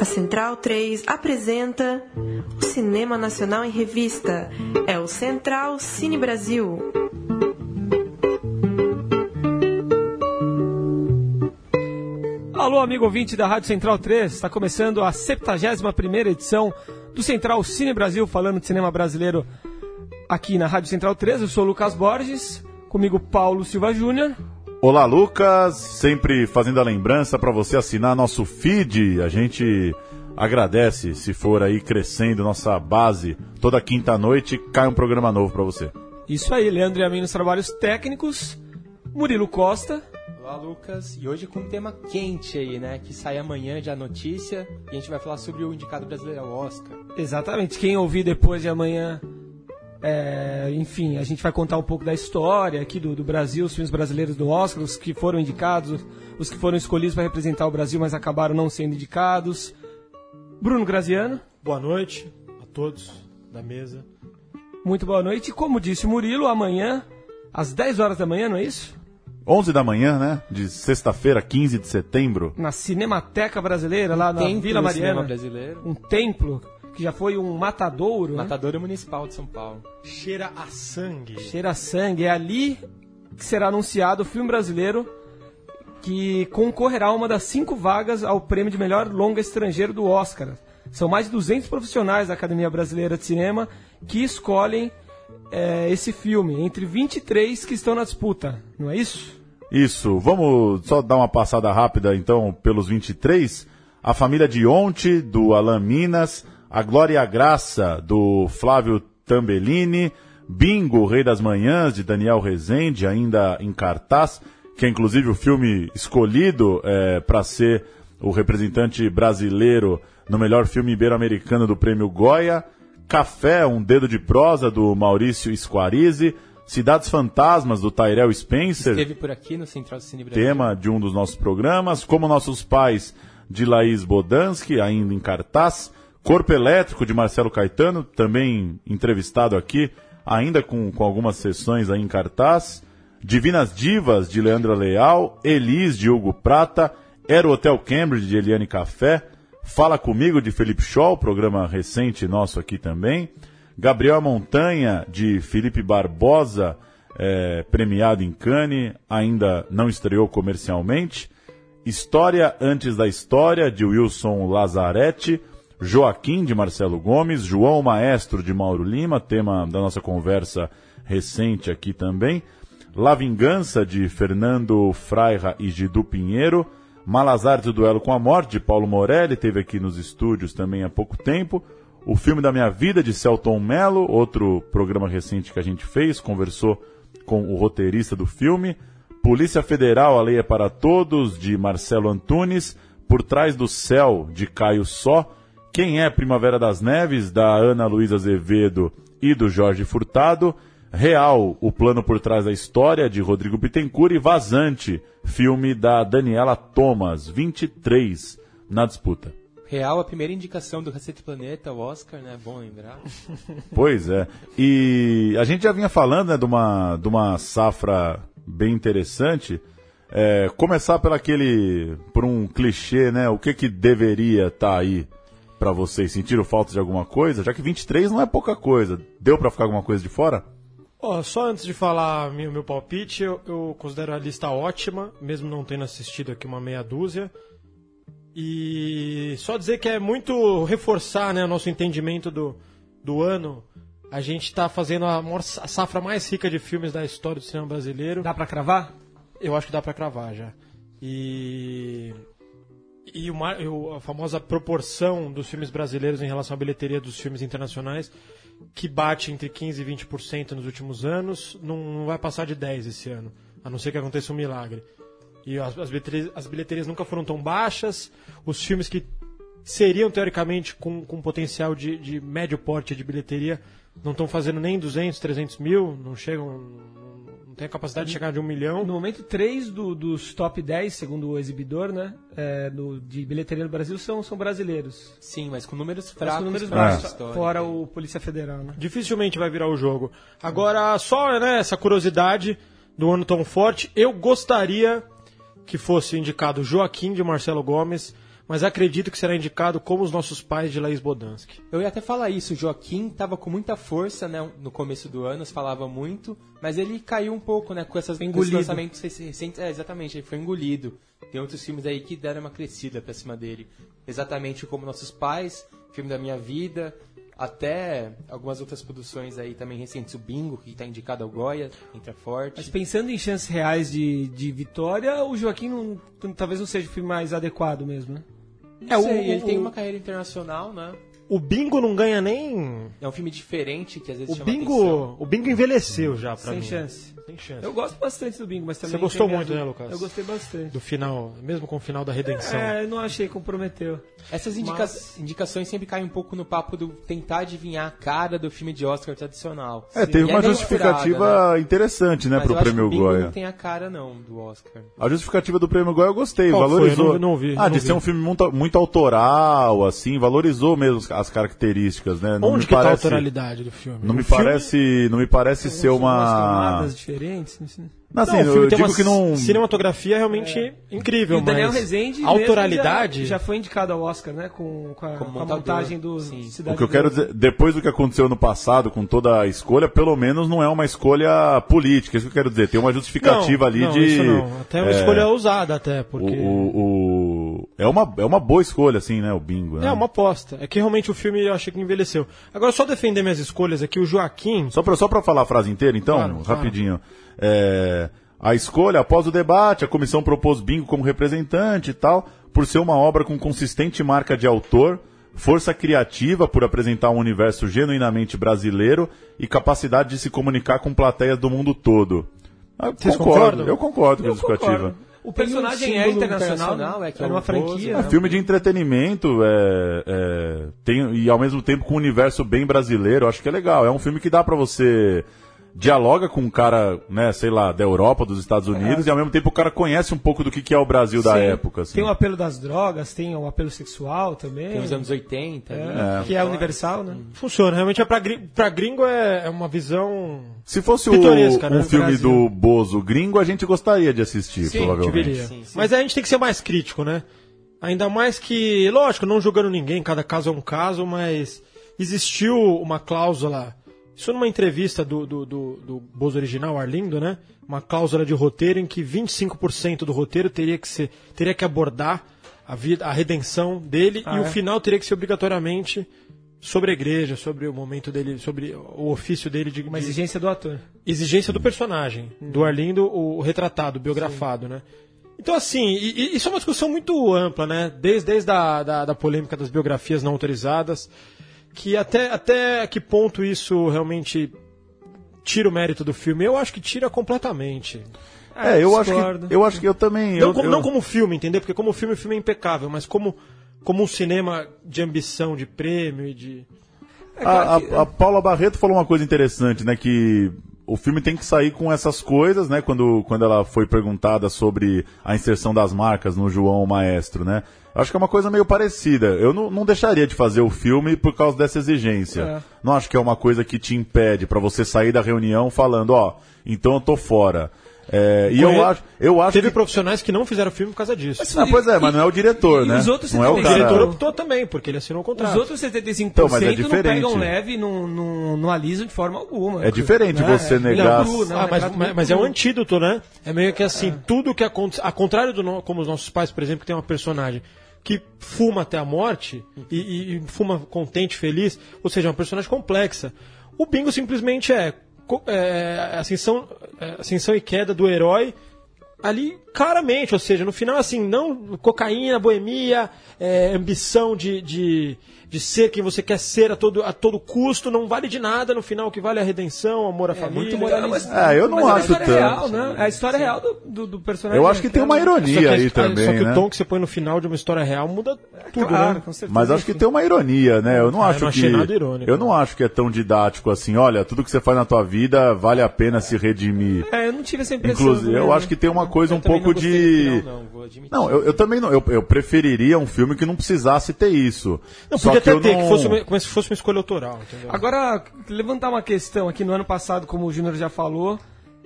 A Central 3 apresenta o Cinema Nacional em Revista. É o Central Cine Brasil. Alô, amigo ouvinte da Rádio Central 3, está começando a 71ª edição do Central Cine Brasil, falando de cinema brasileiro aqui na Rádio Central 3. Eu sou o Lucas Borges, comigo Paulo Silva Júnior. Olá, Lucas. Sempre fazendo a lembrança para você assinar nosso feed. A gente agradece se for aí crescendo nossa base. Toda quinta noite cai um programa novo para você. Isso aí, Leandro e a mim nos trabalhos técnicos. Murilo Costa. Olá, Lucas. E hoje com um tema quente aí, né? Que sai amanhã de a notícia. E a gente vai falar sobre o indicado brasileiro ao Oscar. Exatamente. Quem ouvir depois de amanhã é, enfim, a gente vai contar um pouco da história aqui do, do, Brasil, os filmes brasileiros do Oscar, os que foram indicados, os que foram escolhidos para representar o Brasil, mas acabaram não sendo indicados. Bruno Graziano. Boa noite a todos da mesa. Muito boa noite. E como disse o Murilo, amanhã, às 10 horas da manhã, não é isso? 11 da manhã, né? De sexta-feira, 15 de setembro. Na Cinemateca Brasileira, lá na Vila Mariana. Um templo que já foi um matadouro. Né? Matadouro né? Municipal de São Paulo. Cheira a sangue. Cheira a sangue. É ali que será anunciado o filme brasileiro que concorrerá a uma das cinco vagas ao prêmio de melhor longa estrangeiro do Oscar. São mais de 200 profissionais da Academia Brasileira de Cinema que escolhem é, esse filme, entre 23 que estão na disputa, não é isso? Isso. Vamos só dar uma passada rápida então pelos 23. A família Dionte, do Alan Minas, a Glória e a Graça, do Flávio Tambellini, Bingo, Rei das Manhãs, de Daniel Rezende, ainda em cartaz, que é inclusive o filme escolhido é, para ser o representante brasileiro no melhor filme ibero-americano do prêmio Goya, Café, um dedo de prosa, do Maurício Squarize, Cidades Fantasmas, do Tyrell Spencer. Esteve por aqui no Central Cine Brasil. Tema de um dos nossos programas. Como Nossos Pais, de Laís Bodansky, ainda em cartaz. Corpo Elétrico de Marcelo Caetano, também entrevistado aqui, ainda com, com algumas sessões aí em cartaz. Divinas Divas de Leandra Leal, Elis de Hugo Prata, Era o Hotel Cambridge de Eliane Café, Fala Comigo de Felipe Scholl, programa recente nosso aqui também. Gabriel Montanha de Felipe Barbosa, é, premiado em Cannes, ainda não estreou comercialmente. História Antes da História de Wilson Lazarete. Joaquim de Marcelo Gomes, João Maestro de Mauro Lima, tema da nossa conversa recente aqui também. La Vingança de Fernando Fraira e Gidu Pinheiro. Malazar do Duelo com a Morte de Paulo Morelli, teve aqui nos estúdios também há pouco tempo. O filme da minha vida de Celton Mello, outro programa recente que a gente fez, conversou com o roteirista do filme. Polícia Federal, a Lei é para Todos, de Marcelo Antunes. Por Trás do Céu, de Caio Só. Quem é Primavera das Neves, da Ana Luísa Azevedo e do Jorge Furtado. Real, o plano por trás da história, de Rodrigo Bittencourt. E Vazante, filme da Daniela Thomas, 23 na disputa. Real, a primeira indicação do Receita Planeta, o Oscar, né? Bom lembrar. Pois é. E a gente já vinha falando né, de, uma, de uma safra bem interessante. É, começar por aquele, por um clichê, né? O que que deveria estar tá aí para vocês? Sentiram falta de alguma coisa? Já que 23 não é pouca coisa. Deu para ficar alguma coisa de fora? Oh, só antes de falar meu, meu palpite, eu, eu, considero a lista ótima, mesmo não tendo assistido aqui uma meia dúzia. E só dizer que é muito reforçar né, o nosso entendimento do, do ano. A gente está fazendo a, maior, a safra mais rica de filmes da história do cinema brasileiro. Dá para cravar? Eu acho que dá para cravar já. E e uma, a famosa proporção dos filmes brasileiros em relação à bilheteria dos filmes internacionais, que bate entre 15% e 20% nos últimos anos, não, não, vai passar de 10% esse ano, a não ser que aconteça um milagre. E as, as, bilheterias, as bilheterias, nunca foram tão baixas, os filmes que seriam teoricamente com, com potencial de, de médio porte de bilheteria não estão fazendo nem 200, 300 mil, não chegam, tem a capacidade de chegar de um milhão. No momento, três do, dos top 10, segundo o exibidor, né? É, do, de bilheteria no Brasil são, são brasileiros. Sim, mas com números fracos. Com números baixos, fora o Polícia Federal, né? Dificilmente vai virar o jogo. Agora, só né, essa curiosidade do ano tão forte, eu gostaria que fosse indicado Joaquim de Marcelo Gomes, mas acredito que será indicado como os nossos pais de Laís Bodansky. Eu ia até falar isso, o Joaquim tava com muita força, né, no começo do ano, se falava muito, mas ele caiu um pouco, né, com, essas, com esses lançamentos recentes. É, exatamente, ele foi engolido. Tem outros filmes aí que deram uma crescida pra cima dele. Exatamente como Nossos Pais, Filme da Minha Vida, até algumas outras produções aí também recentes. O Bingo, que tá indicado ao Goya, entra forte. Mas pensando em chances reais de, de vitória, o Joaquim não- talvez não seja o filme mais adequado mesmo, né? É, o- sei, ele o- tem uma carreira internacional, né? O Bingo não ganha nem. É um filme diferente que às vezes O Bingo, atenção. o Bingo envelheceu já pra Sem mim. chance. Sem chance. Eu gosto bastante do Bingo, mas também. Você gostou tem muito, né, Lucas? Eu gostei bastante. Do final, mesmo com o final da redenção. É, eu não achei comprometeu. Essas indica- Mas- indicações sempre caem um pouco no papo do tentar adivinhar a cara do filme de Oscar tradicional. É, tem E uma meio justificativa furada, né? interessante, né, Mas pro eu acho prêmio que o Bingo Goya. não tem a cara, não, do Oscar. A justificativa do prêmio Goya eu gostei, Qual foi? valorizou. Eu não- não vi, ah, não de vi. ser um filme muito, muito autoral, assim, valorizou mesmo as características, né? Não Onde me que tá a parece, autoralidade do filme? Não me filme- parece, não me parece ser uma diferentes. assim. Não, assim, Não, o filme eu tem digo uma que não cinematografia realmente incrível, E o Daniel mas Rezende autoralidade já, já foi indicado ao Oscar, né? Com, com, a, com a montagem do sim. Cidade O que eu quero dizer, depois do que aconteceu no passado, com toda a escolha, pelo menos não é uma escolha política. Isso que eu quero dizer. Tem uma justificativa não, ali não, de. isso não. Até uma é, escolha ousada até, O, porque o- o- é, uma, é uma boa escolha, assim, né? O bingo. né? é uma aposta. É que realmente o filme eu achei que envelheceu. Agora só defender minhas escolhas aqui, o Joaquim Só pra, só pra falar a frase inteira, então, Claro, claro. rapidinho. É, a escolha, após o debate, a comissão propôs Bingo como representante e tal, por ser uma obra com consistente marca de autor, força criativa por apresentar um universo genuinamente brasileiro e capacidade de se comunicar com plateias do mundo todo. Ah, Vocês concordo, concordam? eu concordo com a Eu justificativa. concordo. O personagem um é internacional, é que é é uma franquia. Bozo, né? Filme de entretenimento é, é, tem, e ao mesmo tempo com um universo bem brasileiro, acho que é legal. É um filme que dá pra você dialoga com um cara, né, sei lá, da Europa, dos Estados Unidos, e ao mesmo tempo o cara conhece um pouco do que, que é o Brasil da Sim. época. Assim. Tem o apelo das drogas, tem o apelo sexual também. Tem os anos 80. é, ali, que é universal, né? funciona. Realmente é pra, gri- pra gringo é, é uma visão Se fosse o, né, um do filme Brasil. do Bozo gringo, a gente gostaria de assistir, Sim, provavelmente. deveria. Sim, sim. Mas a gente tem que ser mais crítico, né? Ainda mais que, lógico, não julgando ninguém, cada caso é um caso, mas existiu uma cláusula, isso numa entrevista do, do, do, do Bozo original, Arlindo, né? Uma cláusula de roteiro em que 25% do roteiro teria que, ser, teria que abordar a, vida, a redenção dele Ah, e o é? final teria que ser obrigatoriamente sobre a igreja, sobre o momento dele, sobre o ofício dele de, Uma de- exigência do ator. exigência do personagem, do Arlindo, o, o retratado, o biografado, né? Então, assim, e- e isso é uma discussão muito ampla, né? Desde, desde a da, da polêmica das biografias não autorizadas, que até, até que ponto isso realmente tira o mérito do filme? Eu acho que tira completamente. É, eu acho, que, eu acho que eu também. Não, eu, como, eu- não como filme, entendeu? Porque como filme, o filme é impecável, mas como, como um cinema de ambição, de prêmio e de... É A, claro que- a- a Paula Barreto falou uma coisa interessante, né? Que o filme tem que sair com essas coisas, né? Quando, quando ela foi perguntada sobre a inserção das marcas no João Maestro, né? Acho que é uma coisa meio parecida. Eu não, não deixaria de fazer o filme por causa dessa exigência. É. Não acho que é uma coisa que te impede pra você sair da reunião falando, ó, então eu tô fora. É, e eu Conhe- acho, eu acho Teve que... profissionais que não fizeram filme por causa disso. Ah, pois é, mas não é o diretor, e né? os outros não é o 75 O cara... diretor optou também, porque ele assinou o contrato. Os outros 75% Então, mas é não diferente. pegam leve, não, não, não alisam de forma alguma. É diferente Né? você É negar- cru, né? Ah, mas, Retrato mas, muito mas é um antídoto, né? É meio que assim, tudo que acontece. A contrário do no- como os nossos pais, por exemplo, que tem uma personagem que fuma até a morte e, e- e fuma contente, feliz, ou seja, é uma personagem complexa. O bingo simplesmente é, é, ascensão, é, ascensão e queda do herói ali claramente, ou seja, no final assim, não cocaína, boemia, é, ambição de, de, de ser quem você quer ser a todo, a todo custo, não vale de nada, no final o que vale é a redenção, amor à família. muito moralista. Ah, eu não Mas é a acho história tanto. real, né? É a história real do, do, do personagem. Eu acho que tem uma ironia a- aí também, só que né? o tom que você põe no final de uma história real muda tudo, Claro, né? com certeza. Mas acho que tem uma ironia, né? Eu não Ah, eu acho não achei que nada irônico. eu não acho que é tão didático assim. Olha, tudo que você faz na tua vida vale a pena se redimir. É, eu não tive essa impressão. Inclusive, eu acho que tem uma coisa Eu um pouco não de final, não, vou admitir. não, eu, eu também não. Eu, eu preferiria um filme que não precisasse ter isso. Não, Só podia que até ter, não... que fosse como se fosse uma escolha autoral, entendeu? Agora, levantar uma questão aqui no ano passado, como o Júnior já falou,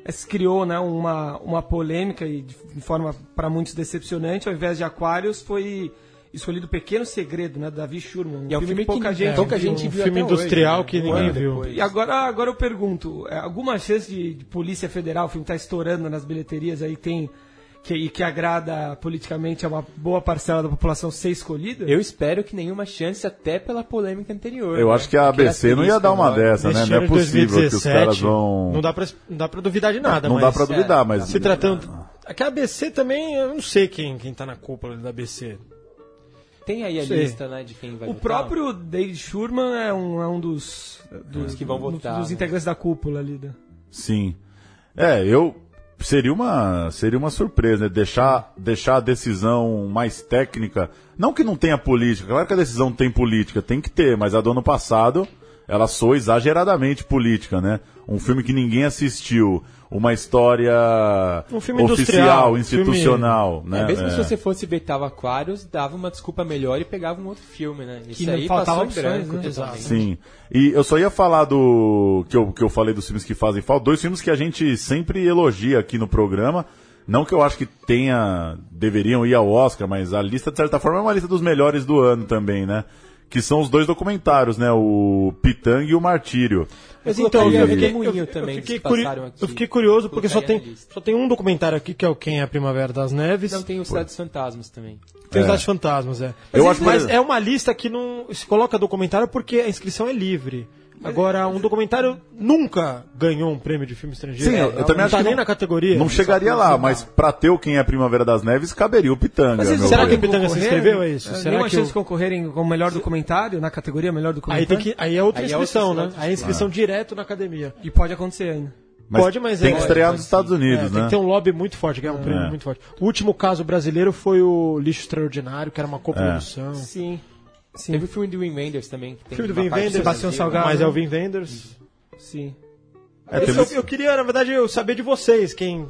eh, se criou né, uma, uma polêmica e de forma para muitos decepcionante, ao invés de Aquários, foi escolhido Pequeno Segredo, né? Davi Schurman. Um E é um filme que pouca que gente pouca viu. gente um viu filme até hoje, industrial né? que Um ninguém viu. depois. E agora, agora eu pergunto, é, alguma chance de, de Polícia Federal, o filme tá estourando nas bilheterias aí, tem que, e que agrada politicamente a uma boa parcela da população ser escolhida? Eu espero que nenhuma chance, até pela polêmica anterior. Eu né? acho que a ABC não ia dar uma dessa, né? Não é possível que os 2017, caras vão. Não dá pra, não dá pra duvidar de nada, Não mas... dá pra duvidar, mas. Se tratando... É que a ABC também, eu não sei quem, quem tá na cúpula da ABC. Tem aí a Sei. lista, né, de quem vai O votar. próprio David Schurman é um, é um dos, dos, que vão um votar, dos né? integrantes da cúpula ali. né? Sim. É, eu. Seria uma, seria uma surpresa, né? Deixar, deixar a decisão mais técnica. Não que não tenha política, claro que a decisão tem política, tem que ter, mas a do ano passado ela soou exageradamente política, né? Um filme que ninguém assistiu, uma história Um filme oficial, industrial, institucional, É, né? mesmo É. se você fosse Betava Aquarius, dava uma desculpa melhor e pegava um outro filme, né? Isso Que aí faltava opções, branco né? Sim. E eu só ia falar do. Que eu, que eu falei dos filmes que fazem falta. Dois filmes que a gente sempre elogia aqui no programa. Não que eu acho que tenha. deveriam ir ao Oscar, mas a lista, de certa forma, é uma lista dos melhores do ano também, né? Que são os dois documentários, né? O Pitang e o Martírio. Mas Eu então, eu o fiquei, eu- eu também, fiquei que curi- aqui. eu fiquei curioso porque só tem, só tem um documentário aqui que é o Quem é a Primavera das Neves. Não, tem o Cidade dos Fantasmas também. Tem os É. Dados Fantasmas, é. Eu Mas, acho que- mas é uma lista que não se coloca documentário porque a inscrição é livre. Agora, um documentário nunca ganhou um prêmio de filme estrangeiro. Sim, eu, eu também não acho tá que nem não, na categoria. não chegaria lá, mas pra ter o Quem é a Primavera das Neves, caberia o Pitanga. Mas será ver. que o Pitanga se inscreveu, é isso? É, Será nenhuma que chance o- de concorrerem como melhor documentário, na categoria melhor Aí, documentário? tem que, aí é outra Aí é inscrição, outra- né? Aí é inscrição direto na academia. E pode acontecer ainda. Mas Pode, mas tem é- que estrear nos Estados sim. Unidos, É, tem né? que ter um lobby muito forte, ganhar um prêmio É. muito forte. O último caso brasileiro foi o Lixo Extraordinário, que era uma coprodução. Sim. Sim. Teve o filme do Wim Wenders também. Que tem Filme do Wim Wenders, Sebastião. Salgado. Mas é o Vin Wenders. Sim. É, teve- eu, eu queria, na verdade, eu saber de vocês, quem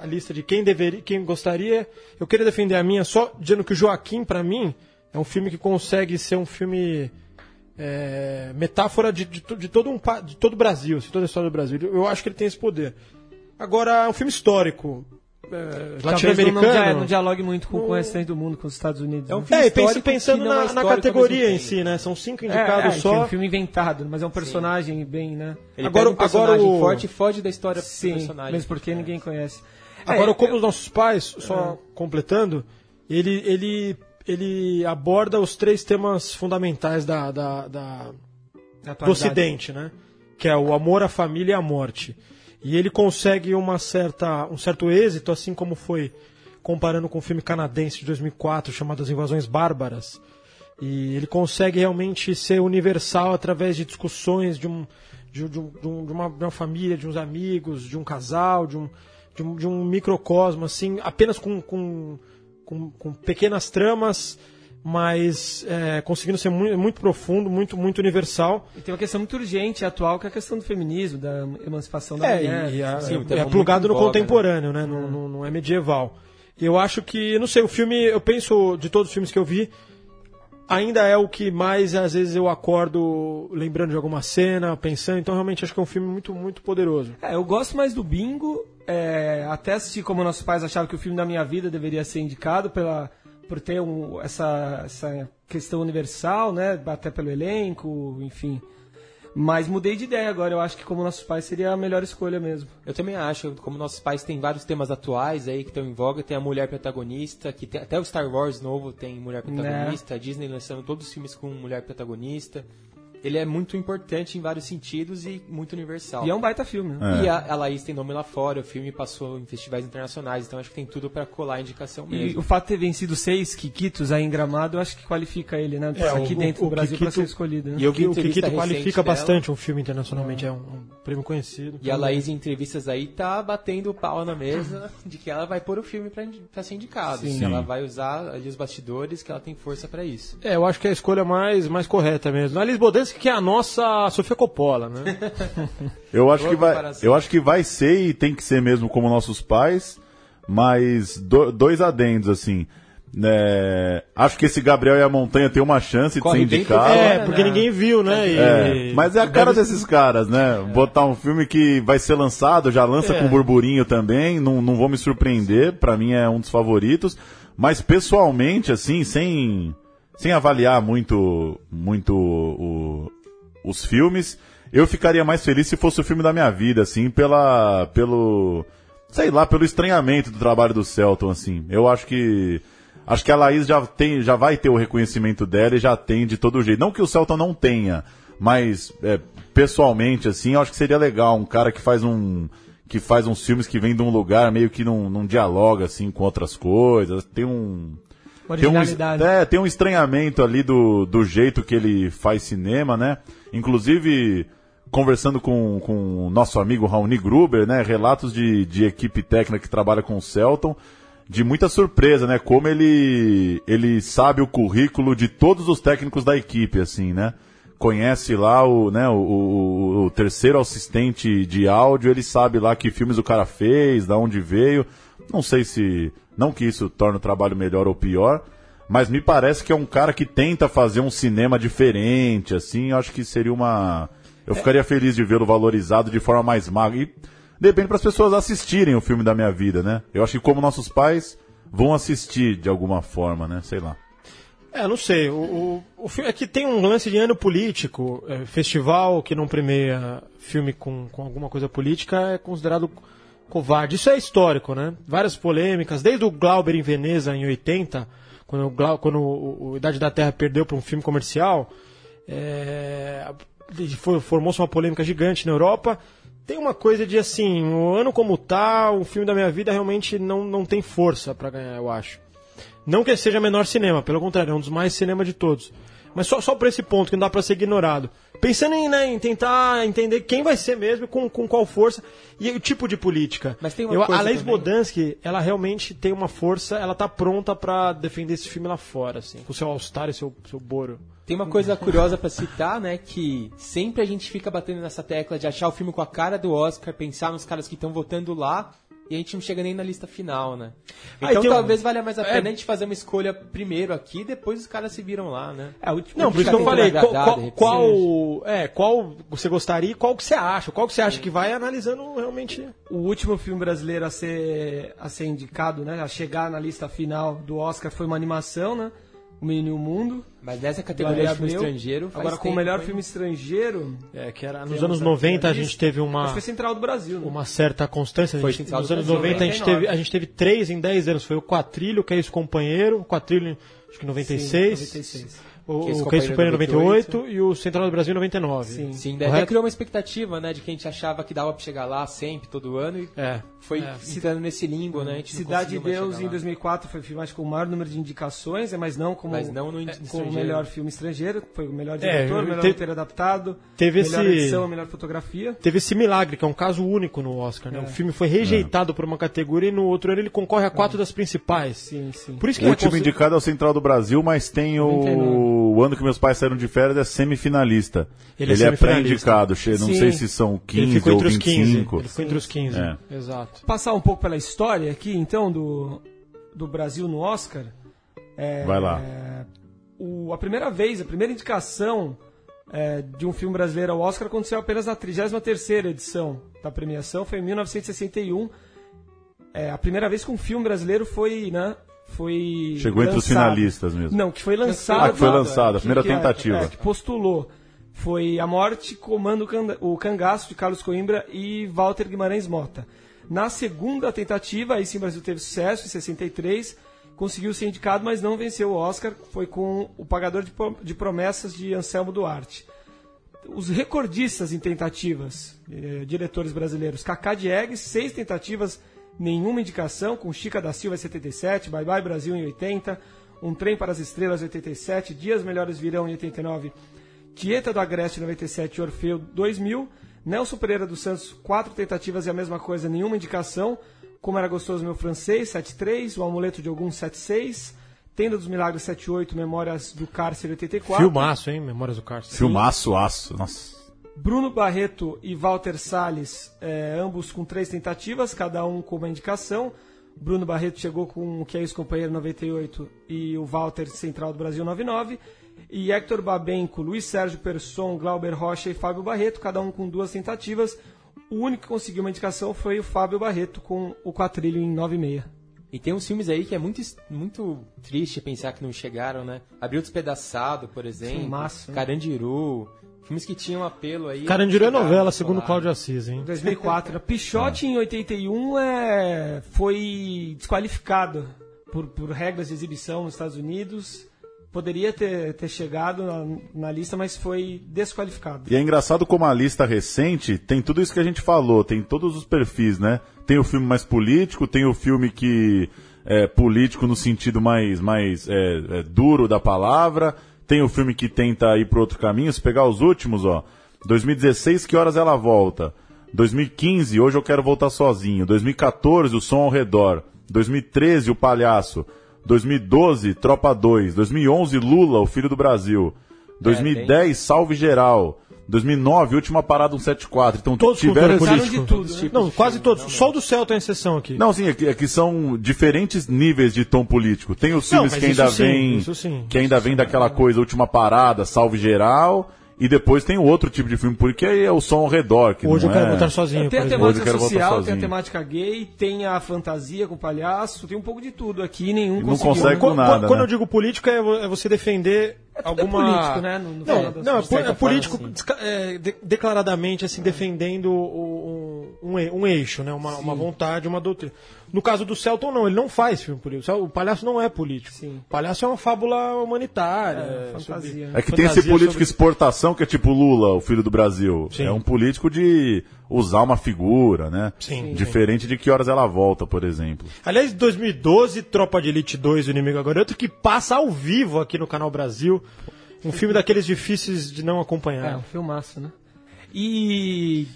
a lista de quem deveria, quem gostaria. Eu queria defender a minha só dizendo que o Joaquim, pra mim, é um filme que consegue ser um filme é, metáfora de, de, de todo um de todo o Brasil, de toda a história do Brasil. Eu acho que ele tem esse poder. Agora, é um filme histórico, é, Talvez não, não, dia- latino-americano. não dialogue muito com, com o restante do mundo, com os Estados Unidos. É um né? filme É, e pense- histórico pensando não é na, na categoria em si, né? São cinco É, indicados é, só. é um filme inventado, mas é um personagem bem, né? Ele Agora- um personagem agora o- forte e foge da história do Sim, personagem. mesmo porque ninguém conhece. Agora, É, como os nossos pais, só completando, ele, ele, ele aborda os três temas fundamentais da, da, da- do. Ocidente, né? Que é o amor, a família e a morte. E ele consegue uma certa, um certo êxito, assim como foi comparando com o filme canadense de 2004 chamado As Invasões Bárbaras. E ele consegue realmente ser universal através de discussões de, um, de, de de um- de uma, de uma família, de uns amigos, de um casal, de um, de um, de um microcosmo, assim, apenas com, com, com, com pequenas tramas, mas é, conseguindo ser muito, muito profundo, muito, muito universal. E tem uma questão muito urgente e atual, que é a questão do feminismo, da emancipação da É, mulher. e, e a- Sim, é, é plugado no contemporâneo, né? Não, não- não é medieval. E eu acho que, não sei, o filme, eu penso, de todos os filmes que eu vi, ainda é o que mais, às vezes, eu acordo lembrando de alguma cena, pensando, então realmente acho que é um filme muito, muito poderoso. É, eu gosto mais do Bingo, é, até assisti como nossos pais achavam que o filme da minha vida deveria ser indicado pela, por ter um- essa, essa questão universal, né? Até pelo elenco, enfim. Mas mudei de ideia agora, eu acho que como nossos pais seria a melhor escolha mesmo. Eu também acho, como nossos pais têm vários temas atuais aí que estão em voga, tem a mulher protagonista, que tem, até o Star Wars novo tem mulher protagonista, a Disney lançando todos os filmes com mulher protagonista. Ele é muito importante em vários sentidos e muito universal. E é um baita filme, né? É. E a, a Laís tem nome lá fora, o filme passou em festivais internacionais, então acho que tem tudo pra colar a indicação E mesmo. o fato de ter vencido seis Kikitos aí em Gramado, eu acho que qualifica ele, né? É, aqui o- dentro o do Brasil para Kikito- ser escolhido. Né? E eu vi o entrevista Kikito qualifica dela. bastante um filme internacionalmente, é um, um prêmio conhecido. E a Laís, em entrevistas aí, tá batendo o pau na mesa de que ela vai pôr o filme pra, pra ser indicado. Sim. Que ela vai usar ali os bastidores, que ela tem força pra isso. É, eu acho que é a escolha mais, mais correta mesmo. A Liz Que é a nossa Sofia Coppola, né? Eu acho, que vai, eu acho que vai ser e tem que ser mesmo como nossos pais, mas do- dois adendos, assim. né, acho que esse Gabriel e a Montanha tem uma chance de Corre ser bem indicado. é, porque né? ninguém viu, né? E- É, mas é a cara desses caras, né? Botar um filme que vai ser lançado, já lança É. com burburinho também, não, não vou me surpreender, pra mim é um dos favoritos. Mas pessoalmente, assim, sem, sem avaliar muito, muito o- os filmes, eu ficaria mais feliz se fosse o filme da minha vida, assim, pela, pelo, sei lá, pelo estranhamento do trabalho do Celton, assim. Eu acho que, acho que a Laís já tem, já vai ter o reconhecimento dela e já tem de todo jeito. Não que o Celton não tenha, mas, é, pessoalmente, assim, eu acho que seria legal um cara que faz um, que faz uns filmes que vem de um lugar meio que não, não dialoga, assim, com outras coisas, tem um, tem um, é, tem um estranhamento ali do, do jeito que ele faz cinema, né? Inclusive, conversando com, com o nosso amigo Raoni Gruber, né? Relatos de, de equipe técnica que trabalha com o Celton, de muita surpresa, né? Como ele, ele sabe o currículo de todos os técnicos da equipe, assim, né? Conhece lá o, né, o, o, o terceiro assistente de áudio, ele sabe lá que filmes o cara fez, da onde veio. Não sei se. Não que isso torne o trabalho melhor ou pior, mas me parece que é um cara que tenta fazer um cinema diferente, assim. Acho que seria uma. Eu ficaria feliz de vê-lo valorizado de forma mais magra. E depende para as pessoas assistirem o filme da minha vida, né? Eu acho que como nossos pais vão assistir de alguma forma, né? Sei lá. É, não sei. O, o, o filme é que tem um lance de ano político. é, festival que não premia filme com, com alguma coisa política é considerado covarde. Isso é histórico, né? Várias polêmicas, desde o Glauber em Veneza em 80, quando o, Glau- quando o, o Idade da Terra perdeu para um filme comercial, é, formou-se uma polêmica gigante na Europa. Tem uma coisa de assim, o ano como tá, o filme da minha vida realmente não, não tem força para ganhar, eu acho. Não que seja menor cinema, pelo contrário, é um dos mais cinema de todos. Mas só, só por esse ponto, que não dá pra ser ignorado. Pensando em, né, em tentar entender quem vai ser mesmo, com, com qual força e o tipo de política. Mas tem uma Eu, coisa a Leis também. Bodansky, ela realmente tem uma força, ela tá pronta pra defender esse filme lá fora, assim, com seu All-Star e seu, seu Boro. Tem uma coisa curiosa pra citar, né? Que sempre a gente fica batendo nessa tecla de achar o filme com a cara do Oscar, pensar nos caras que estão votando lá, e a gente não chega nem na lista final, né? Ah, e Então tem um- talvez valha mais a é- pena a gente fazer uma escolha primeiro aqui, depois os caras se viram lá, né? É, o último- Não, por isso que eu falei, qual, qual, qual- é, qual você gostaria e qual que você acha, qual que você acha que vai analisando realmente... o último filme brasileiro a ser, a ser indicado, né? A chegar na lista final do Oscar foi uma animação, né? O Menino e o Mundo. Mas nessa do categoria de filme estrangeiro, faz Agora, com o melhor hein? filme estrangeiro. É, que era, nos anos aqui 90 a gente teve Acho uma... que foi Central do Brasil, né? uma certa constância. A Foi gente, Central nos do anos Brasil, 90 a gente, 99. teve, a gente teve três em 10 anos. Foi o Quatrilho, que é esse companheiro, o Quatrilho acho que em 96, Sim, 96. o, é esse o companheiro em 98 e o Central do Brasil em 99. Sim. Sim, daí criou uma expectativa, né? De que a gente achava que dava pra chegar lá sempre, todo ano, e É. foi É. entrando nesse limbo, né? A gente não Cidade de Deus em lá. 2004 foi filmado com o maior número de indicações, é, mas não como, Mas não no é, como o melhor filme estrangeiro. Foi o melhor É, diretor, o melhor te- roteiro adaptado, teve melhor esse- edição, melhor fotografia. Teve esse milagre, que é um caso único no Oscar. Né? É. O filme foi rejeitado por uma categoria e no outro ano ele concorre a quatro das principais. Sim, sim. Por isso que O é último indicado é o Central do Brasil, mas tem o, 99. O ano que meus pais saíram de férias é semifinalista. Ele Ele, é é, pré-indicado, che- não Sim. sei se são 15 ele ficou ou entre os 15. 25. Ele ficou entre os 15. É. Exato. Passar um pouco pela história aqui, então, do, do Brasil no Oscar. É, Vai lá. é, o- a primeira vez, a primeira indicação é, de um filme brasileiro ao Oscar aconteceu apenas na 33ª edição da premiação, foi em 1961. É, a primeira vez que um filme brasileiro foi, né, foi Chegou entre os lançado. finalistas mesmo. Não, que foi lançado. Ah, que foi lançado, a primeira que é- tentativa. é, que postulou. Foi A Morte Comando o Can- o Cangaço, de Carlos Coimbra e Walter Guimarães Mota. Na segunda tentativa, aí sim o Brasil teve sucesso, em 63, conseguiu ser indicado, mas não venceu o Oscar. Foi com O Pagador de Promessas, de Anselmo Duarte. Os recordistas em tentativas, eh, diretores brasileiros, Cacá Diegues, seis tentativas, nenhuma indicação, com Chica da Silva em 77, Bye Bye Brasil em 80, Um Trem para as Estrelas em 87, Dias Melhores Virão em 89, Tieta do Agreste em 97 e Orfeu 2000, Nelson Pereira dos Santos, quatro tentativas e a mesma coisa, nenhuma indicação, Como Era Gostoso Meu Francês, 73, O Amuleto de Ogum 76, Tenda dos Milagres 78, Memórias do Cárcere 84, Filmaço, hein? Memórias do Cárcere. Filmaço, aço. Nossa. Bruno Barreto e Walter Salles, eh, ambos com três tentativas, cada um com uma indicação. Bruno Barreto chegou com o que é isso, companheiro 98 e o Walter Central do Brasil 99. E Hector Babenco, Luiz Sérgio Persson, Glauber Rocha e Fábio Barreto, cada um com duas tentativas. O único que conseguiu uma indicação foi o Fábio Barreto com o Quatrilho em 96. E tem uns filmes aí que é muito, muito triste pensar que não chegaram, né? Abriu Despedaçado, por exemplo. Filmaço, né? Carandiru. Filmes que tinham apelo aí. Carandiru é novela, segundo. Cláudio Assis, hein? 2004. Pichote em 81 é, foi desqualificado por, por regras de exibição nos Estados Unidos. Poderia ter, ter chegado na, na lista, mas foi desqualificado. E é engraçado como a lista recente tem tudo isso que a gente falou, tem todos os perfis, né? Tem o filme mais político, tem o filme que é político no sentido mais, mais é, é, duro da palavra, tem o filme que tenta ir para outro caminho. Se pegar os últimos, ó, 2016, que horas ela volta? 2015, hoje eu quero voltar sozinho. 2014, o som ao redor. 2013, o palhaço. 2012, Tropa 2. 2011, Lula, o filho do Brasil. 2010, Salve Geral. 2009, Última Parada 174. Então, Todos com tiveram político. de tudo, né? Não, quase todos. Só o do céu tem exceção aqui. Não, sim, é que, é que são diferentes níveis de tom político. Tem os filmes que ainda sim, vem, isso sim. que ainda vem daquela coisa, última parada, salve geral, e depois tem o outro tipo de filme político que é o som ao redor, que Hoje eu não quero é... voltar sozinho, Tem a temática social, tem a temática gay, tem a fantasia com o palhaço, tem um pouco de tudo aqui, nenhum Não conseguiu, consegue com Quando, nada, quando né? eu digo política, é é você defender alguma... é político, né, no- no não, não, é, é político forma, desca- é, de- declaradamente, assim, defendendo um, um um eixo, né? Uma, uma vontade, uma doutrina. No caso do Celton, não, ele não faz filme político. O palhaço não é político. Sim. O palhaço é uma fábula humanitária. É, é, fantasia, sobre-? É que tem esse fantasia político sobre- exportação que é tipo Lula, o filho do Brasil. Sim. É um político de usar uma figura, né? Sim, sim. Diferente de que horas ela volta, por exemplo. Aliás, 2012, Tropa de Elite 2, O Inimigo Agora é Outro, que passa ao vivo aqui no Canal Brasil. Um filme daqueles difíceis de não É, acompanhar. um filmaço, né? E,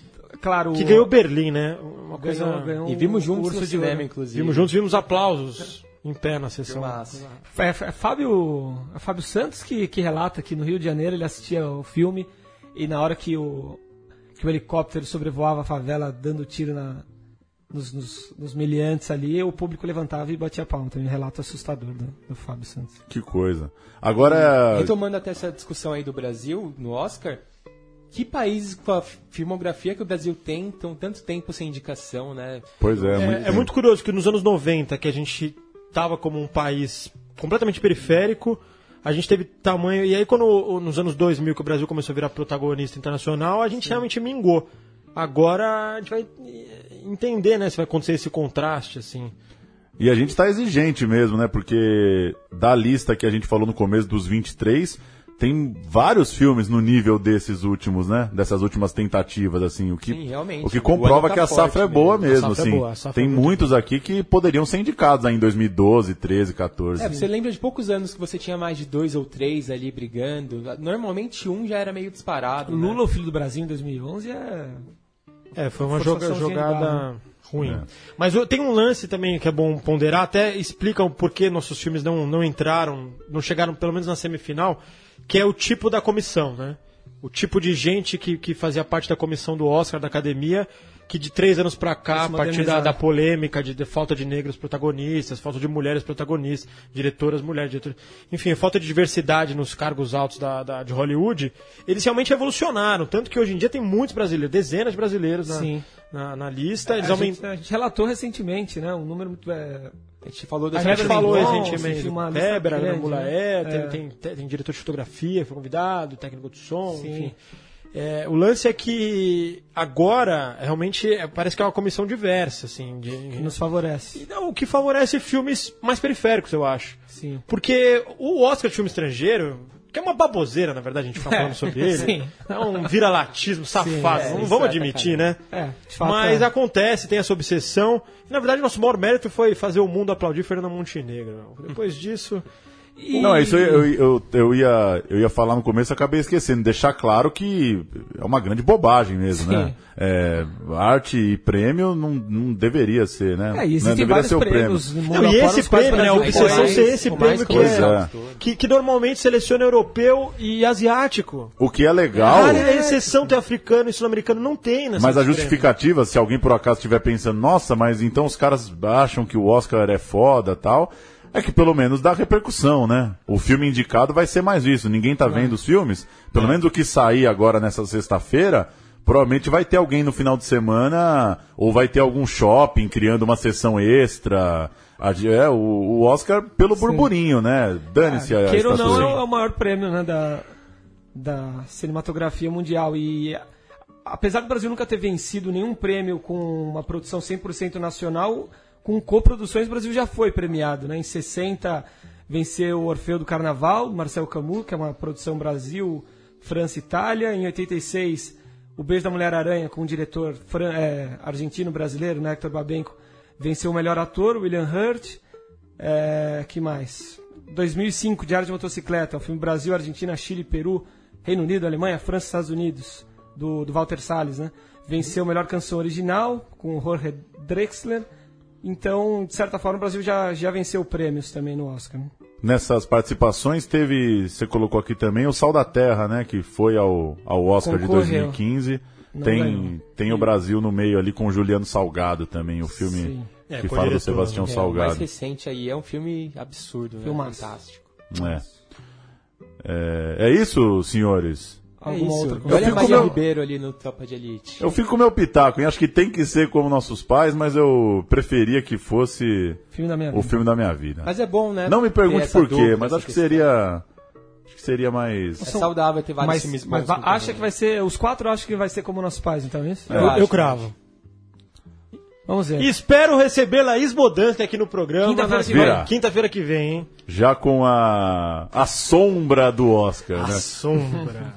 claro... Que ganhou Berlim, né? Uma coisa... ganhou, ganhou E vimos juntos no de cinema, Ouro. inclusive. Vimos juntos, vimos aplausos em pé na sessão. Filmaço. É, é Fábio, é Fábio Santos que, que relata que no Rio de Janeiro ele assistia o filme e na hora que o, que o helicóptero sobrevoava a favela dando tiro na, nos, nos, nos meliantes ali, o público levantava e batia palma. Tem um relato assustador do, do Fábio Santos. Que coisa. Agora, Retomando até essa discussão aí do Brasil no Oscar, que países com a filmografia que o Brasil tem estão tanto tempo sem indicação, né? pois é, É, é muito curioso que nos anos 90, que a gente tava como um país completamente periférico, a gente teve tamanho. E aí, quando nos anos 2000 que o Brasil começou a virar protagonista internacional, a gente realmente mingou. Agora a gente vai entender, né, se vai acontecer esse contraste, assim. E a gente tá exigente mesmo, né? Porque da lista que a gente falou no começo dos 23, tem vários filmes no nível desses últimos, né? Dessas últimas tentativas, assim. O que, Sim, realmente. o que O comprova ano tá que a safra é boa mesmo. mesmo, A safra é assim. boa, a safra tem é muito muitos aqui que poderiam ser indicados aí em 2012, 13, 14. É, você lembra de poucos anos que você tinha mais de dois ou três ali brigando. Normalmente um já era meio disparado. né? Lula, o filho do Brasil, em 2011 é... É, foi uma joga- jogada ruim. Mas o- tem um lance também que é bom ponderar, até explica o porquê nossos filmes não, não entraram, não chegaram pelo menos na semifinal, que é o tipo da comissão, né? O tipo de gente que, que fazia parte da comissão do Oscar, da academia, que de três anos pra cá, a partir da, da polêmica de, de falta de negros protagonistas, falta de mulheres protagonistas, diretoras mulheres, diretoras, enfim, falta de diversidade nos cargos altos da, da- de Hollywood, eles realmente evolucionaram. Tanto que hoje em dia tem muitos brasileiros, dezenas de brasileiros na, Sim. Na, na lista. Eles a, aument... gente, a gente relatou recentemente, né? Um número muito... É, A gente falou A das gente Hebra falou recentemente Mulaé, né? tem, É. tem, tem, tem diretor de fotografia, foi convidado, técnico de som, Sim. enfim. É, o lance é que agora realmente é- parece que é uma comissão diversa, assim, de, que nos favorece. Não, o que favorece filmes mais periféricos, eu acho. Sim. Porque o Oscar de filme estrangeiro, que é uma baboseira, na verdade, a gente ficar falando sobre ele, Sim. é um vira-latismo safado, é, não vamos é admitir, né? É, fato, Mas é. acontece, tem essa obsessão. E, na verdade, nosso maior mérito foi fazer o mundo aplaudir Fernanda Montenegro. Depois disso. E- Não, isso eu, eu, eu, eu ia, eu ia falar no começo e acabei esquecendo. Deixar claro que é uma grande bobagem mesmo, Sim. né? É, arte e prêmio não, não deveria ser, né? É, não existem deveria vários ser o mundo Não, e esse prêmio, né? A obsessão ser esse prêmio que, é, é. que, que normalmente seleciona europeu e asiático. O que é legal. Ah, é exceção ter africano e sul-americano, não tem nessa Mas a justificativa, se alguém por acaso estiver pensando, nossa, mas então os caras acham que o Oscar é foda tal, é que pelo menos dá repercussão, né? O filme indicado vai ser mais isso. Ninguém tá vendo os filmes. Pelo menos o que sair agora nessa sexta-feira, provavelmente vai ter alguém no final de semana, ou vai ter algum shopping criando uma sessão extra. É, o, Oscar pelo burburinho, né? Dane-se a Queira ou não, é o- é maior prêmio né, da, da cinematografia mundial. E apesar do Brasil nunca ter vencido nenhum prêmio com uma produção 100% nacional, com coproduções o Brasil já foi premiado. Né? Em 60 venceu o Orfeu do Carnaval, Marcel Camus, que é uma produção Brasil, França e Itália. Em 86, O Beijo da Mulher-Aranha, com o diretor é, argentino-brasileiro, né, Hector Babenco, venceu o melhor ator, William Hurt. É, que mais? 2005, Diário de Motocicleta, o filme Brasil, Argentina, Chile, Peru, Reino Unido, Alemanha, França e Estados Unidos, do, do Walter Salles, né? Venceu a melhor canção original, com o Jorge Drexler. Então, de certa forma, o Brasil já, já venceu prêmios também no Oscar. né? Nessas participações teve, você colocou aqui também o Sal da Terra, né? Que foi ao, ao Oscar Concorreu. de 2015. Não Tem, ganhou. tem o Brasil no meio ali com o Juliano Salgado também, o filme Sim. É, que fala do co-diretor, Sebastião É, o mais Salgado. recente aí é um filme absurdo, né? Filmaço. Fantástico. É. É, é isso, senhores? É Alguma isso. outra coisa? Olha a Maria meu- Ribeiro ali no Tropa de Elite. Eu fico com o meu pitaco, hein? Acho que tem que ser como nossos pais, mas eu preferia que fosse Filme da minha o vida. filme da minha vida. Mas é bom, né? Não me pergunte por quê, mas acho que questão. seria. Acho que seria mais. É saudável ter vários Mas, filmes bons. mas acha que vai ser. Os quatro acham que vai ser como nossos pais, então é isso? Eu, acho, eu cravo. Vamos ver. Espero receber Laís Bodansky aqui no programa. Quinta-feira que vem. Quinta-feira que vem, hein? Já com a. a sombra do Oscar, A né? sombra.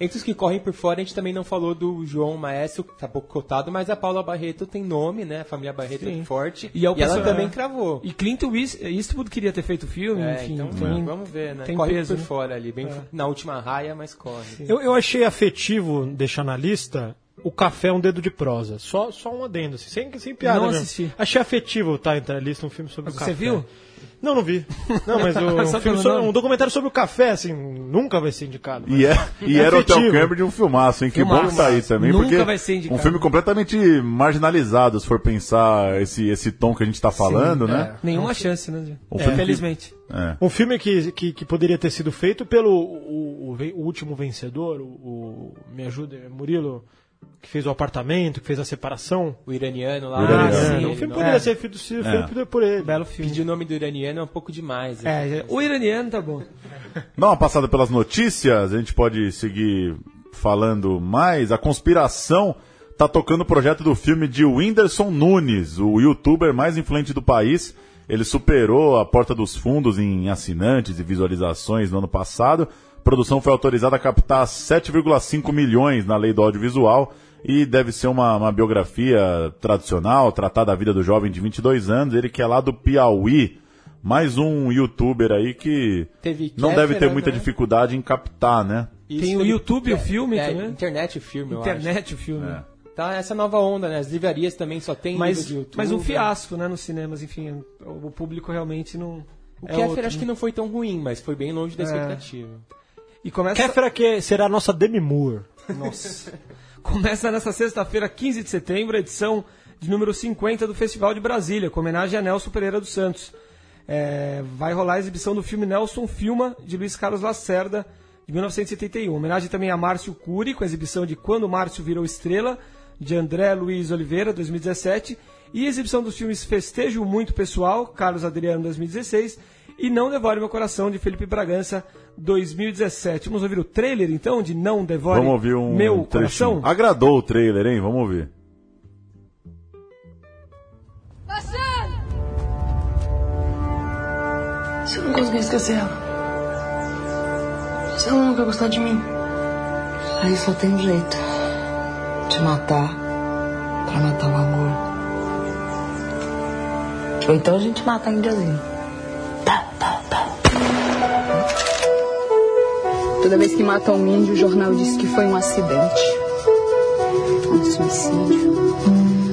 Entre os que correm por fora, a gente também não falou do João Maestro, que tá pouco cotado, mas a Paula Barreto tem nome, né? A família Barreto Sim. é forte. E é o ela também é. cravou. E Clint East- Eastwood queria ter feito o filme, É, enfim. então tem- vamos ver, né? tem corre peso, por né? fora ali, bem na última raia, mas corre. eu, eu achei afetivo deixar na lista o Café um Dedo de Prosa. Só, só um adendo, assim, sem, sem piada Não mesmo. assisti. Achei afetivo tá entre a lista um filme sobre o Você café. viu? Não, não vi. Não, mas o, um, filme sobre- um documentário sobre o café, assim, nunca vai ser indicado. E, é, e É era o Hotel. Cambridge um filmaço, hein? Que Filmaço. bom que tá aí também, Nunca porque vai ser indicado. um filme completamente marginalizado, se for pensar esse, esse tom que a gente tá falando, né? Nenhuma chance, né? Filme que- Infelizmente. É. Um filme que, que, que poderia ter sido feito pelo o, o, o último vencedor, o, o- Me ajuda, é Murilo, que fez o apartamento, que fez a separação. O iraniano lá. O iraniano. sim, É, ele o filme não- poderia É. ser feito, É. feito por ele. Belo filme. Pedir o nome do iraniano é um pouco demais. né? É, o iraniano tá bom. Dá uma passada pelas notícias, a gente pode seguir falando mais. A conspiração tá tocando o projeto do filme de Whindersson Nunes, o youtuber mais influente do país. Ele superou a porta dos fundos em assinantes e visualizações no ano passado. A produção foi autorizada a captar 7,5 milhões na lei do audiovisual e deve ser uma, uma biografia tradicional, tratar da vida do jovem de 22 anos, ele que é lá do Piauí. Mais um youtuber aí que Teve não Kéfera, deve ter muita né? dificuldade em captar, né? Isso Tem o teve- YouTube, o filme é, também. Internet o filme, Internet, o filme. É. Tá essa nova onda, né? As livrarias também só tem Mas, livro de YouTube. mas um fiasco, né, nos cinemas, enfim. O público realmente não. O é Kéfera outro, acho que né? não foi tão ruim, mas foi bem longe da É. E começa. Kéfera que será a nossa Demi Moore. Nossa. Começa nessa sexta-feira, 15 de setembro, a edição de número 50 do Festival de Brasília, com homenagem a Nelson Pereira dos Santos. É, vai rolar a exibição do filme Nelson Filma, de Luiz Carlos Lacerda, de 1971. Homenagem também a Márcio Cury, com a exibição de Quando Márcio Virou Estrela, de André Luiz Oliveira, 2017. E a exibição dos filmes Festejo Muito Pessoal, Carlos Adriano, 2016. E Não Devore Meu Coração, de Felipe Bragança, 2017. Vamos ouvir o trailer, então, de Não Devore Vamos ouvir um Meu trechinho. Coração? Agradou o trailer, hein? Vamos ouvir. Se eu não conseguir esquecer ela, se ela nunca gostar de mim, Aí só tem um jeito. Te matar. Pra matar o amor. Ou então a gente mata a índiazinha. Toda vez que matam um índio, o jornal diz que foi um acidente. Um suicídio.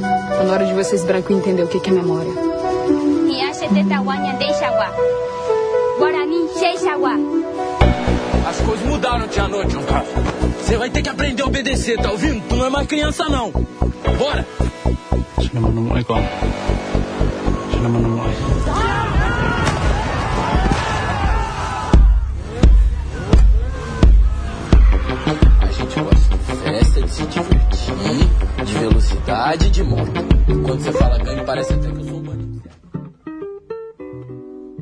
Tá na hora de vocês branco entender o que é memória. As coisas mudaram tia noite, cara. Você vai ter que aprender a obedecer, tá ouvindo? Tu não é mais criança, não. Bora! Sino menemui ko? Sino menemui? A gente cidade de moto. Quando você fala gangue, parece até que eu sou um bandido.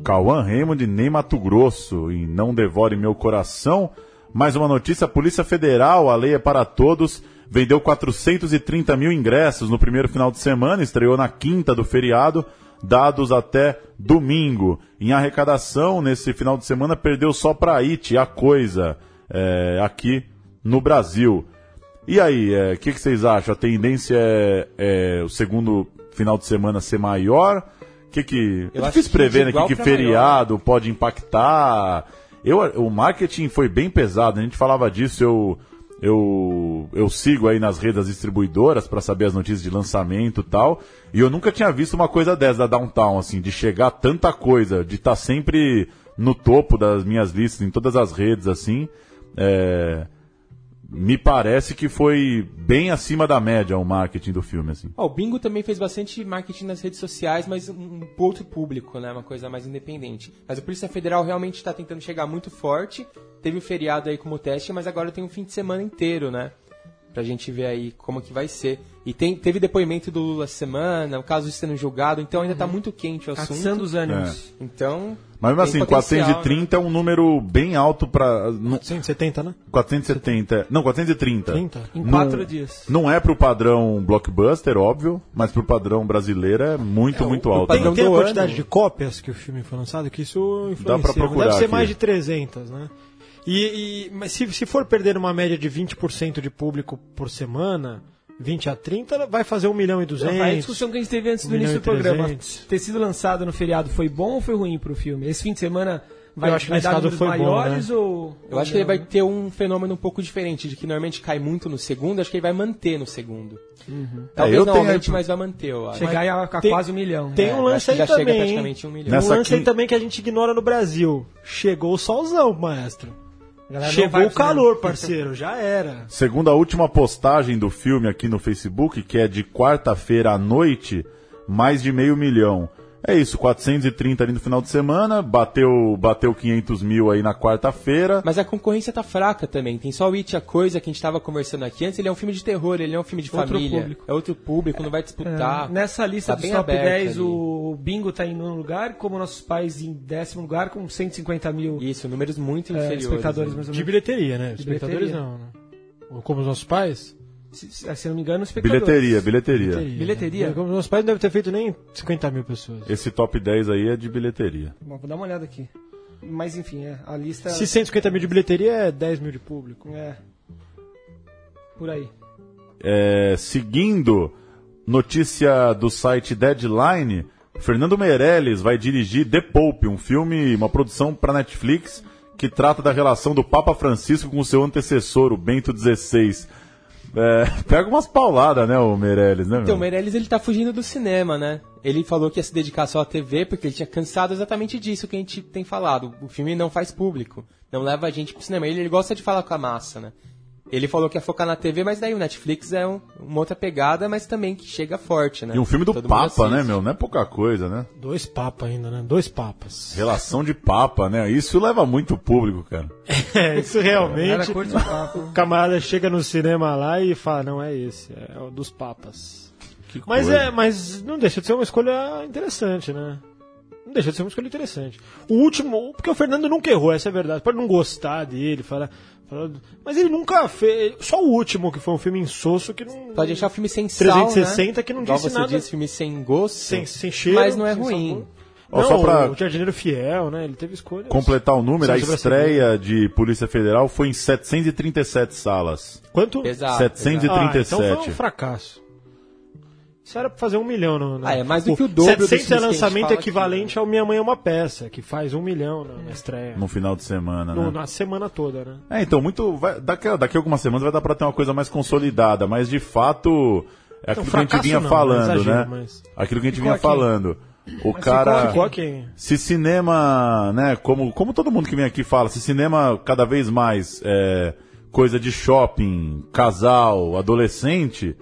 Cauã Raymond, nem Mato Grosso, e não devore meu coração. Mais uma notícia: a Polícia Federal, a lei é para todos, vendeu 430 mil ingressos no primeiro final de semana, estreou na quinta do feriado, dados até domingo. Em arrecadação, nesse final de semana, perdeu só para Haiti, a coisa, é, aqui no Brasil. E aí, o que, que vocês acham? A tendência é, é o segundo final de semana ser maior? Que que... Eu é difícil que prever, né? Que, que pra maior. feriado pode impactar. Eu, o marketing foi bem pesado, a gente falava disso, eu, eu, eu sigo aí nas redes distribuidoras para saber as notícias de lançamento e tal, e eu nunca tinha visto uma coisa dessa da Downtown, assim, de chegar tanta coisa, de estar sempre no topo das minhas listas, em todas as redes, assim, é, me parece que foi bem acima da média o marketing do filme, assim. Ó, o Bingo também fez bastante marketing nas redes sociais, mas um, um outro público, né? Uma coisa mais independente. Mas a Polícia Federal realmente está tentando chegar muito forte. Teve o feriado aí como teste, mas agora tem um fim de semana inteiro, né? Pra gente ver aí como que vai ser. E tem, teve depoimento do Lula essa semana, o caso sendo julgado, então ainda tá muito quente o assunto. Atiçando os ânimos. Então. Mas mesmo assim, potencial, 430 é um número bem alto para 170, né? 470. Não, 430. 30? Em Não- quatro dias. Não é pro padrão blockbuster, óbvio, mas pro padrão brasileiro é muito, muito o alto. Tem, tem a quantidade ano. de cópias que o filme foi lançado, que isso influencia. pra procurar Deve ser aqui. mais de 300, né? E, e- mas se, se for perder uma média de 20% de público por semana, 20 a 30, vai fazer 1 milhão e 200. Não, a discussão que a gente teve antes do início do programa. 300. Ter sido lançado no feriado foi bom ou foi ruim pro filme? Esse fim de semana vai, Eu acho que vai dar caso números foi bom, maiores né? ou. Eu acho que ele vai ter um fenômeno um pouco diferente, de que normalmente cai muito no segundo, acho que ele vai manter no segundo. Talvez É, eu não tenho- aumente, mas vai manter, eu acho. Chegar a, a Tem- quase um milhão. Tem É, um lance aí já chega também. hein? praticamente um milhão. Tem um Nessa lance aí quin- também que a gente ignora no Brasil. Chegou o solzão, maestro. Chegou o calor, parceiro. Já era. Segundo a última postagem do filme aqui no Facebook, que é de quarta-feira à noite, mais de meio milhão. É isso, 430 ali no final de semana, bateu, bateu 500 mil aí na quarta-feira. Mas a concorrência tá fraca também. Tem só o It, a coisa que a gente tava conversando aqui antes. Ele é um filme de terror, ele é um filme de Outro família. público. É outro público, não vai disputar. É, nessa lista Tá dos top aberto 10, ali. o Bingo tá em nono lugar, como nossos pais em décimo lugar, com 150 mil Isso, números muito é, inferiores. espectadores, né? mais ou De menos. bilheteria, né? De Espectadores bilheteria. não, né? Como os nossos pais? Se, se- não me engano, espectadores. Bilheteria, bilheteria. Bilheteria? né? Como os nossos pais não devem ter feito nem 50 mil pessoas. Esse top 10 aí é de bilheteria. Bom, vou dar uma olhada aqui. Mas enfim, é, a lista. Se 150 mil de bilheteria é 10 mil de público. É. Por aí. É, seguindo notícia do site Deadline, Fernando Meirelles vai dirigir The Pope, um filme, uma produção para Netflix que trata da relação do Papa Francisco com seu antecessor, o Bento XVI. É, pega umas pauladas, né, o Meirelles, né, Então, meu? o Meirelles ele tá fugindo do cinema, né? Ele falou que ia se dedicar só à TV porque ele tinha cansado exatamente disso que a gente tem falado. O filme não faz público, não leva a gente pro cinema. Ele, ele gosta de falar com a massa, né? Ele falou que ia focar na TV, mas daí o Netflix é um- uma outra pegada, mas também que chega forte, né? E um filme do Todo Papa, né, meu? Não é pouca coisa, né? Dois papas ainda, né? Dois papas. Relação de Papa, né? Isso leva muito público, cara. É, isso realmente. papo. O camarada chega no cinema lá e fala, não é esse, é o dos papas. Que Mas coisa. é, mas não deixa de ser uma escolha interessante, né? Não deixa de ser uma escolha interessante. O último, porque o Fernando nunca errou, essa é a verdade. Pode não gostar dele, falar, falar- mas ele nunca fez. Só o último que foi um filme insosso que não. Pode achar o filme sem sal, 360 né? que não Igual disse você nada. disse, filme sem gosto, sem, sem cheiro. mas não é ruim. sabor. Não, só pra- o Jardineiro Fiel, né? Ele teve escolha. Completar o número, a estreia de Polícia Federal foi em 737 salas. Quanto? Exato. 737. Ah, então foi um fracasso. Isso era pra fazer um milhão. No, no- Ah, é mais do que o dobro dos 700 é filmes que a gente lançamento equivalente ao Minha Mãe é uma Peça, que faz um milhão na, na estreia. no final de semana, No- né? na semana toda, né? É, então, muito. vai- daqui, a- daqui a algumas semanas vai dar pra ter uma coisa mais consolidada, mas de fato. É aquilo que a gente vinha não, falando, não exagero, né? mas- Aquilo que a gente vinha aqui. falando. O cara. Ficou aqui. Se cinema, né, como, como todo mundo que vem aqui fala, se cinema cada vez mais é coisa de shopping, casal, adolescente,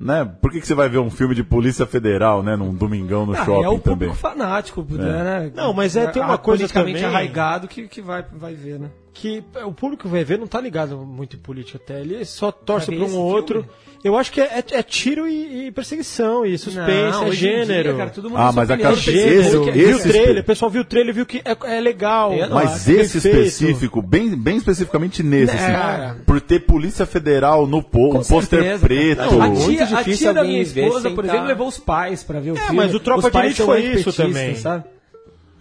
né? Por que, que você vai ver um filme de Polícia Federal, né, num domingão no Ah, shopping é o também? público fanático, né? Não, mas é, tem uma coisa politicamente também- arraigado que, que vai, vai ver, né? Que o público vai ver não tá ligado muito em política até. Ele só torce pra um esse ou outro. filme? Eu acho que é, é- é tiro e, e perseguição, e suspense, Não, é em dia, gênero. cara, todo mundo Ah, sua mas a cara- gênero. esse- viu o esse trailer, o pessoal viu o trailer viu que é, é legal. Não Mas acho. esse específico, bem, bem especificamente nesse, assim, por ter Polícia Federal no po um pôster preto. cara. A Muito tia, a tia da minha esposa, por tá- exemplo, levou os pais pra ver o É, filme. mas o Tropa Os de pais Elite foi isso também. Sabe?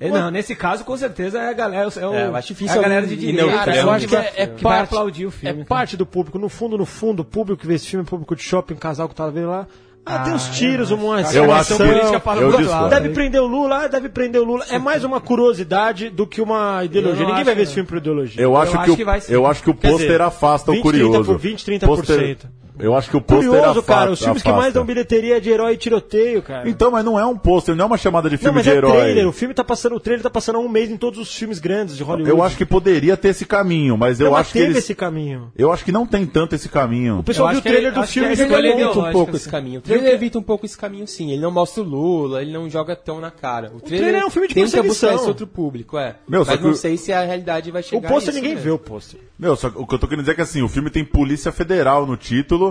É, Não, nesse caso, com certeza, é a galera, é, o, É, eu acho difícil é a galera de direita. neutral. Cara, eu que acho que vai- é, é que vai parte, aplaudir o filme. é parte do público. No fundo, no fundo, o público que vê esse filme é público de shopping, casal que tá vendo lá. Ah, tem uns Ah, tiros, eu uma acho. Eu acho que- política para eu o discordo. lado. Deve prender o Lula, ah, deve prender o Lula. É mais uma curiosidade do que uma ideologia. Eu Ninguém vai ver que esse filme por ideologia. Eu acho, acho que, o, que vai ser. eu acho que o pôster dizer, afasta 20, o curioso. 30 por 20, 30%. Pôster- eu acho que o pôster Curioso, afasta, cara. Os filmes que mais afasta. dão bilheteria é de herói e tiroteio, cara. Então, mas não é um pôster, não é uma chamada de não, filme mas de é herói. trailer. O filme tá passando, o trailer tá passando há um mês em todos os filmes grandes de Hollywood. Eu acho que poderia ter esse caminho, mas eu Não, mas acho que teve eles... esse caminho. Eu acho que não tem tanto esse caminho. O pessoal Eu viu o acho que trailer ele- do acho filme que e é evita um pouco esse assim. caminho. O trailer evita um pouco esse caminho, sim. Ele não mostra o Lula, ele não joga tão na cara. O trailer, é um filme de tenta buscar perseguição. esse outro público, é. Meu, Mas não o- sei se a realidade vai O chegar pôster a isso ninguém vê o pôster. Meu, só o que eu tô querendo dizer é que assim, o filme tem Polícia Federal no título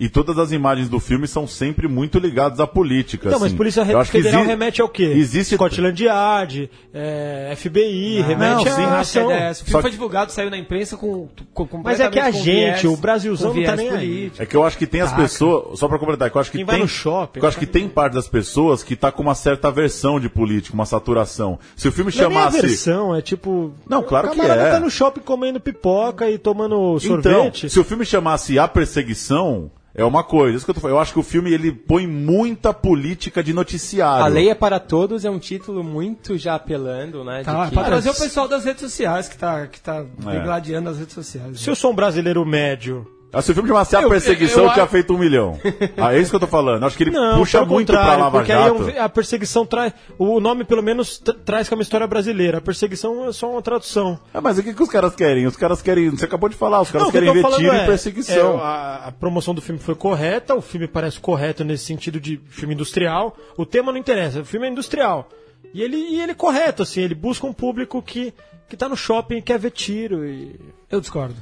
e todas as imagens do filme são sempre muito ligadas à política. Não, mas assim. Polícia Eu acho que Federal remete ao quê? Existe Scotland Yard, é, FBI, remete não, sim, à Ah, ação. é, esse filme Só foi que- divulgado, saiu na imprensa com, com Mas é que a completamente gente, viés- o Brasilzão não tá nem aí. É que eu acho que tem as pessoas, só pra completar, que eu acho que Quem tem, vai no shopping, que eu acho que tem parte das pessoas que tá com uma certa aversão de política, uma saturação. Se o filme Não é chamasse aversão, é tipo. Não, claro o que camarada é. tá no shopping comendo pipoca e tomando Então, sorvete. se o filme chamasse A Perseguição, é uma coisa. Isso que eu tô falando. Eu acho que o filme ele põe muita política de noticiário. A Lei é para Todos é um título muito já apelando, né? Tá, que... pra trazer o pessoal das redes sociais, que tá, que tá É. degladiando as redes sociais. Se eu sou um brasileiro médio. Se o filme chamasse A Eu- Perseguição, eu- eu- tinha feito um milhão. Ah, é isso que eu tô falando. Acho que ele Não, puxa muito pra Lava porque aí é um- Jato. a perseguição traz. O nome, pelo menos, tra- traz que é uma história brasileira. A perseguição é só uma tradução. Ah, mas o que, que os caras querem? Os caras querem. Você acabou de falar, os caras Não, que eu querem tô ver tiro é, e perseguição. é, a, a promoção do filme foi correta, o filme parece correto nesse sentido de filme industrial. O tema não interessa, o filme é industrial. E ele, e ele é correto, assim, ele busca um público que, que tá no shopping e quer ver tiro. E... Eu discordo.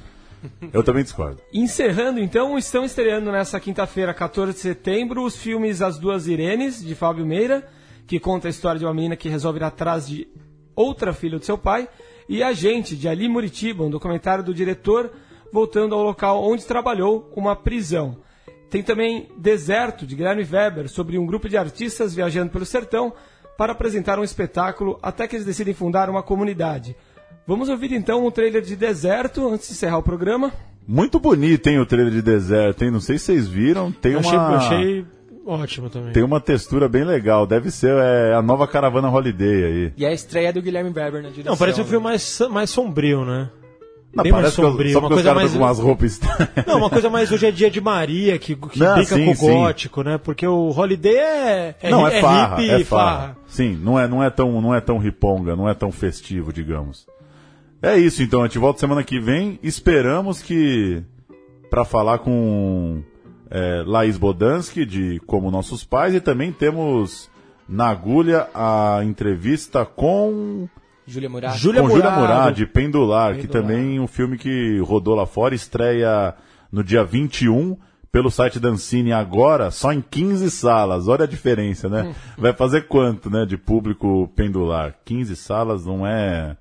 Eu também discordo. Encerrando, então, estão estreando nessa quinta-feira, 14 de setembro, os filmes As Duas Irenes, de Fábio Meira, que conta a história de uma menina que resolve ir atrás de outra filha do seu pai, e A Gente, de Ali Muritiba, um documentário do diretor, voltando ao local onde trabalhou, uma prisão. Tem também Deserto, de Guilherme Weber, sobre um grupo de artistas viajando pelo sertão para apresentar um espetáculo até que eles decidem fundar uma comunidade. Vamos ouvir então um trailer de Deserto antes de encerrar o programa. Muito bonito, hein, o trailer de deserto, hein? Não sei se vocês viram. Tem Eu uma. achei, eu achei ótimo também. Tem uma textura bem legal. Deve ser é, a nova caravana Holiday aí. E é a estreia do Guilherme Weber na direção. Não, parece um né? filme mais, mais sombrio, né? Não, Bem mais parece que eu- sombrio, só uma porque os coisa caras mais- com umas roupas estranhas. Não, uma coisa mais hoje é dia de Maria, que, que Não, brinca sim, com o sim. gótico, né? Porque o Holiday é, é, não, é, farra, hippie é e farra. Sim, não é, não é tão, não é tão riponga, não é tão festivo, digamos. É isso, então. A gente volta semana que vem. Esperamos que para falar com é, Laís Bodansky de Como Nossos Pais e também temos na agulha a entrevista com Júlia Murad. Júlia com Júlia Murado. Murad, de Pendular, que Pendular. também é um filme que rodou lá fora, estreia no dia 21 pelo site da Ancine agora, só em 15 salas. Olha a diferença, né? Vai fazer quanto, né, de público Pendular? 15 salas não é...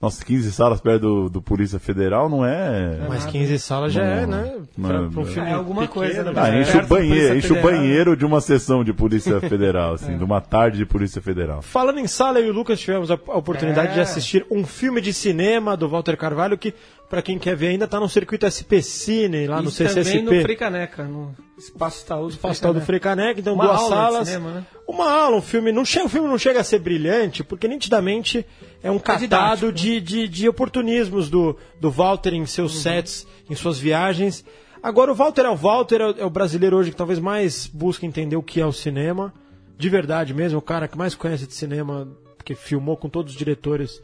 Nossa, 15 salas perto do, do Polícia Federal não é... Mas 15 salas já é, né? Pra, Não, pra um não. filme É alguma pequeno, coisa, né? Ah, É, enche o banheiro, enche o banheiro de uma sessão de Polícia Federal, assim, de uma tarde de Polícia Federal. Falando em sala, eu e o Lucas tivemos a a oportunidade É. de assistir um filme de cinema do Walter Carvalho que, pra quem quer ver, ainda tá no circuito SP Cine, lá no Isso também CCSP. no Frei Caneca, no Espaço Itaú do Espaço tal do Frei Caneca, então Uma duas salas. cinema, né? Uma aula, um filme. Não chega, o filme não chega a ser brilhante, porque nitidamente é um catado didático. de, de, de oportunismos do, do Walter em seus sets, em suas viagens. Agora, o Walter é o Walter, é o, é o brasileiro hoje que talvez mais busca entender o que é o cinema. De verdade mesmo, o cara que mais conhece de cinema, que filmou com todos os diretores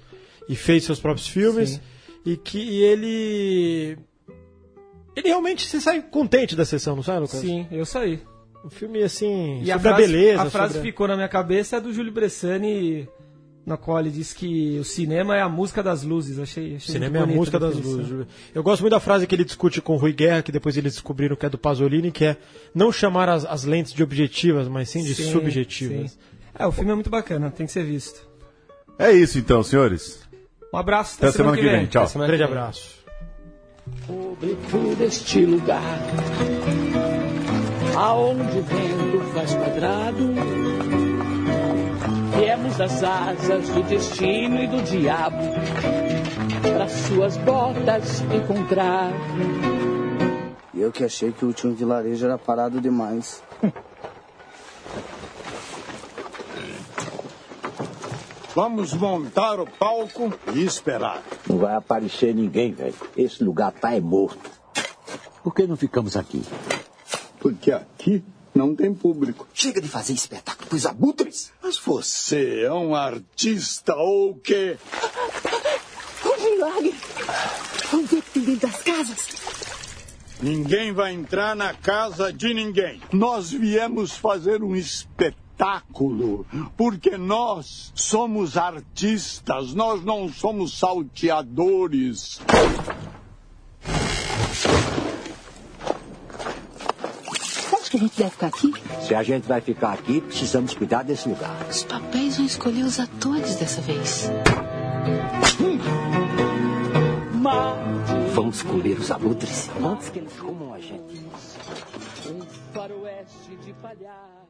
e fez seus próprios filmes. Sim. E que e ele. Ele realmente se sai contente da sessão, não sai, Lucas? Sim, eu saí. Um filme assim, E a sobre a, frase, beleza. a frase sobre ficou na minha cabeça é do Júlio Bressani na qual ele diz que o cinema é a música das luzes. Achei, achei Cinema é a música das luzes. Eu gosto muito da frase que ele discute com o Rui Guerra, que depois eles descobriram que é do Pasolini, que é não chamar as, as lentes de objetivas, mas sim de Sim, subjetivas. sim. É, o filme é muito bacana, tem que ser visto. É isso então, senhores. Um abraço, Até semana que vem. Tchau. Semana Grande vem. abraço. Sobretudo deste lugar Aonde o vento faz quadrado Viemos das asas do destino e do diabo Para suas botas encontrar Eu que achei que o último vilarejo era parado demais. Vamos montar o palco e esperar. Não vai aparecer ninguém, velho. Esse lugar tá é morto. Por que não ficamos aqui? Porque aqui não tem público. Chega de fazer espetáculo pros abutres. Mas você é um artista ou o quê? Um milagre! Vamos ver o que tem dentro das casas. Ninguém vai entrar na casa de ninguém. Nós viemos fazer um espetáculo, porque nós somos artistas, nós não somos salteadores. Acho que a gente deve ficar aqui. Se a gente vai ficar aqui, precisamos cuidar desse lugar. Os papéis vão escolher os atores dessa vez. Vamos comer os abutres antes que eles comam a gente. Um faroeste de palhaço